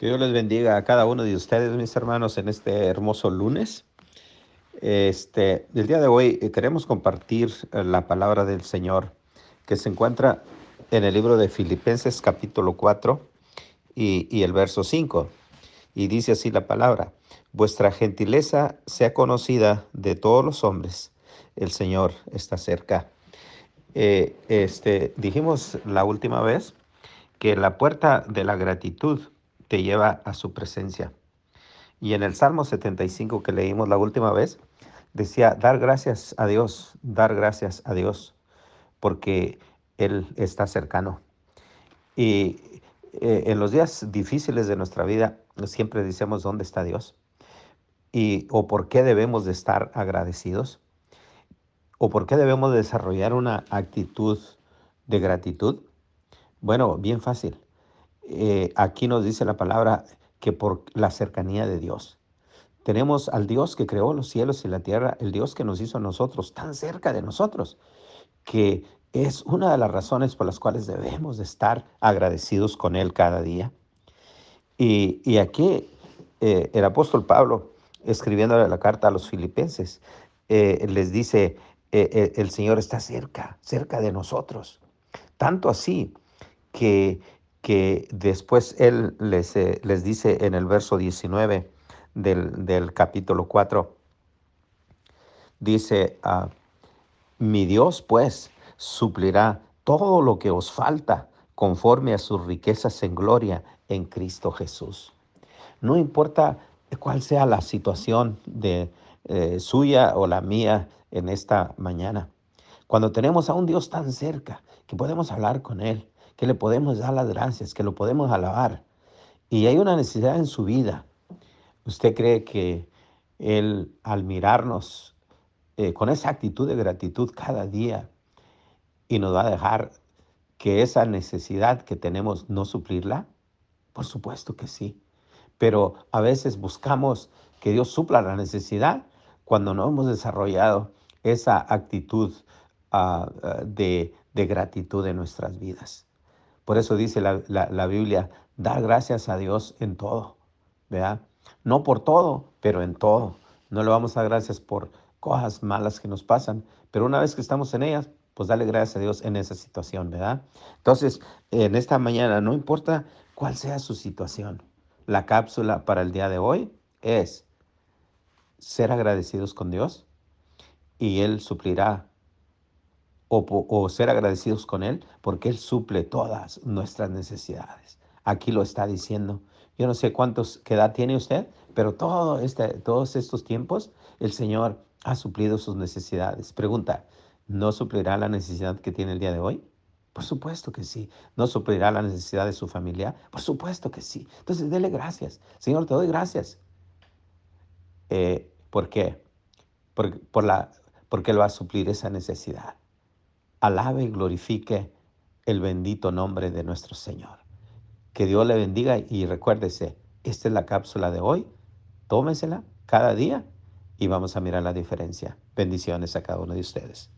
Que Dios les bendiga a cada uno de ustedes, mis hermanos, en este hermoso lunes. Este, el día de hoy eh, queremos compartir eh, la palabra del Señor que se encuentra en el libro de Filipenses capítulo 4 y, y el verso 5. Y dice así la palabra, vuestra gentileza sea conocida de todos los hombres, el Señor está cerca. Eh, este, dijimos la última vez que la puerta de la gratitud te lleva a su presencia. Y en el Salmo 75 que leímos la última vez, decía, dar gracias a Dios, dar gracias a Dios, porque Él está cercano. Y eh, en los días difíciles de nuestra vida, siempre decimos, ¿dónde está Dios? Y, o por qué debemos de estar agradecidos, o por qué debemos desarrollar una actitud de gratitud. Bueno, bien fácil. Eh, aquí nos dice la palabra que por la cercanía de Dios. Tenemos al Dios que creó los cielos y la tierra, el Dios que nos hizo a nosotros, tan cerca de nosotros, que es una de las razones por las cuales debemos de estar agradecidos con Él cada día. Y, aquí eh, el apóstol Pablo, escribiendo la carta a los filipenses, eh, les dice, el Señor está cerca, cerca de nosotros. Tanto así que que después él les, eh, les dice en el verso 19 del, capítulo 4, dice, ah, mi Dios pues suplirá todo lo que os falta conforme a sus riquezas en gloria en Cristo Jesús. No importa cuál sea la situación de eh, suya o la mía en esta mañana. Cuando tenemos a un Dios tan cerca que podemos hablar con Él, que le podemos dar las gracias, que lo podemos alabar. Y hay una necesidad en su vida. ¿Usted cree que Él al mirarnos eh, con esa actitud de gratitud cada día y nos va a dejar que esa necesidad que tenemos no suplirla? Por supuesto que sí. Pero a veces buscamos que Dios supla la necesidad cuando no hemos desarrollado esa actitud ah, ah, de, de gratitud en nuestras vidas. Por eso dice la, Biblia, dar gracias a Dios en todo, ¿verdad? No por todo, pero en todo. No le vamos a dar gracias por cosas malas que nos pasan, pero una vez que estamos en ellas, pues dale gracias a Dios en esa situación, ¿verdad? Entonces, en esta mañana, no importa cuál sea su situación, la cápsula para el día de hoy es ser agradecidos con Dios y Él suplirá o, ser agradecidos con Él porque Él suple todas nuestras necesidades. Aquí lo está diciendo. Yo no sé cuántos, qué edad tiene usted, pero todo este, todos estos tiempos el Señor ha suplido sus necesidades. Pregunta, ¿no suplirá la necesidad que tiene el día de hoy? Por supuesto que sí. ¿No suplirá la necesidad de su familia? Por supuesto que sí. Entonces, dele gracias. Señor, te doy gracias. Eh, ¿Por qué? por la, porque Él va a suplir esa necesidad alabe y glorifique el bendito nombre de nuestro Señor. Que Dios le bendiga y recuérdese, esta es la cápsula de hoy. Tómesela cada día y vamos a mirar la diferencia. Bendiciones a cada uno de ustedes.